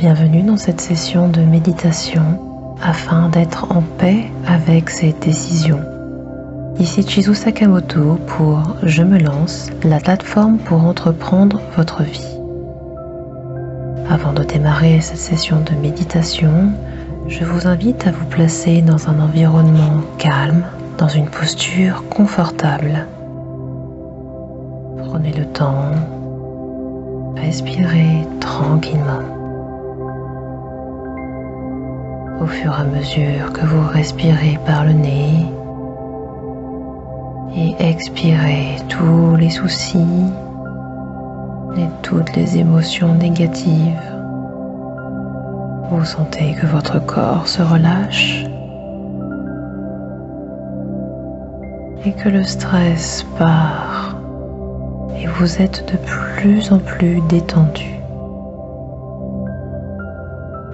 Bienvenue dans cette session de méditation afin d'être en paix avec ses décisions. Ici Chizu Sakamoto pour Je me lance, la plateforme pour entreprendre votre vie. Avant de démarrer cette session de méditation, je vous invite à vous placer dans un environnement calme, dans une posture confortable. Prenez le temps, respirez tranquillement. Au fur et à mesure que vous respirez par le nez et expirez tous les soucis et toutes les émotions négatives, vous sentez que votre corps se relâche et que le stress part et vous êtes de plus en plus détendu.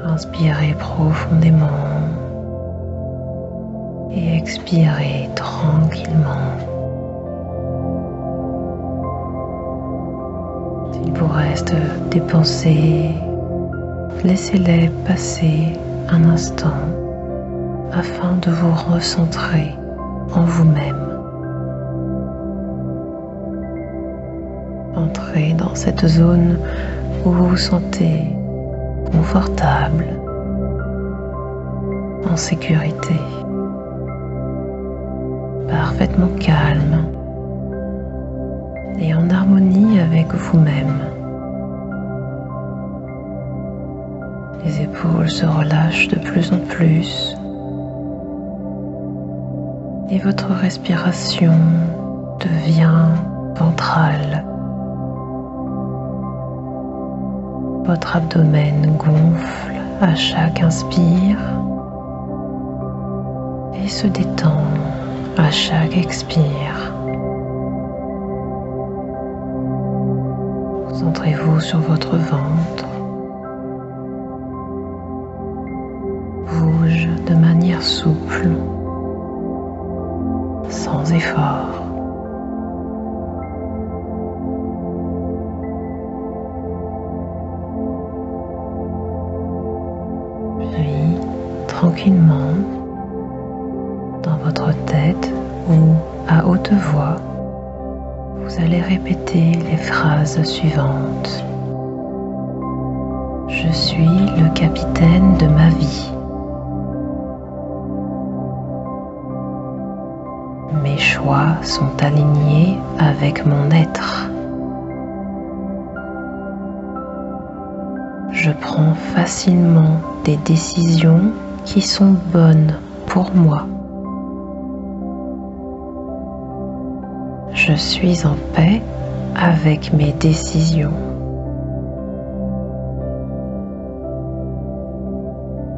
Inspirez profondément et expirez tranquillement. S'il vous reste des pensées, laissez-les passer un instant afin de vous recentrer en vous-même. Entrez dans cette zone où vous vous sentez en sécurité, parfaitement calme et en harmonie avec vous-même. Les épaules se relâchent de plus en plus et votre respiration devient ventrale. Votre abdomen gonfle à chaque inspire et se détend à chaque expire. Centrez-vous sur votre ventre. Bouge de manière souple, sans effort. Tranquillement, dans votre tête ou à haute voix, vous allez répéter les phrases suivantes. Je suis le capitaine de ma vie. Mes choix sont alignés avec mon être. Je prends facilement des décisions qui sont bonnes pour moi. Je suis en paix avec mes décisions.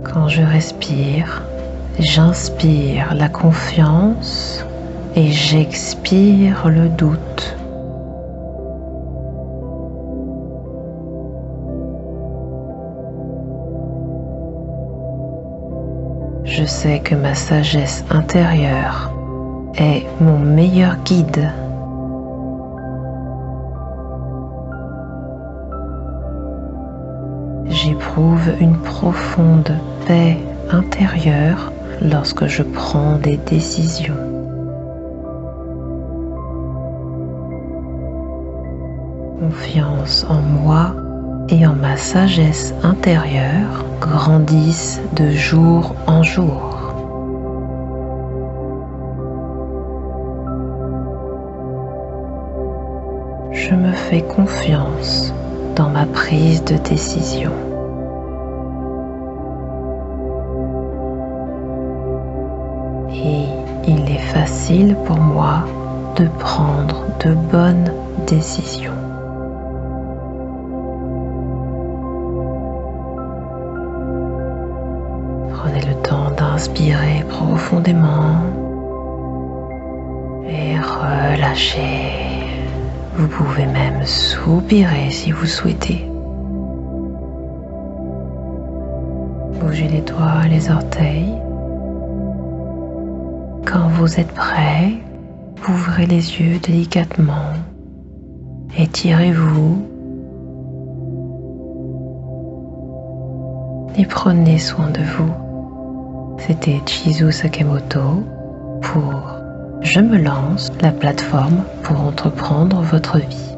Quand je respire, j'inspire la confiance et j'expire le doute. Je sais que ma sagesse intérieure est mon meilleur guide. J'éprouve une profonde paix intérieure lorsque je prends des décisions. Confiance en moi et en ma sagesse intérieure grandissent de jour en jour. Je me fais confiance dans ma prise de décision. Et il est facile pour moi de prendre de bonnes décisions. Temps d'inspirer profondément et relâchez. Vous pouvez même soupirer si vous souhaitez. Bougez les doigts les orteils. Quand vous êtes prêt, ouvrez les yeux délicatement. Étirez-vous. et prenez soin de vous. C'était Chizu Sakamoto pour Je me lance, la plateforme pour entreprendre votre vie.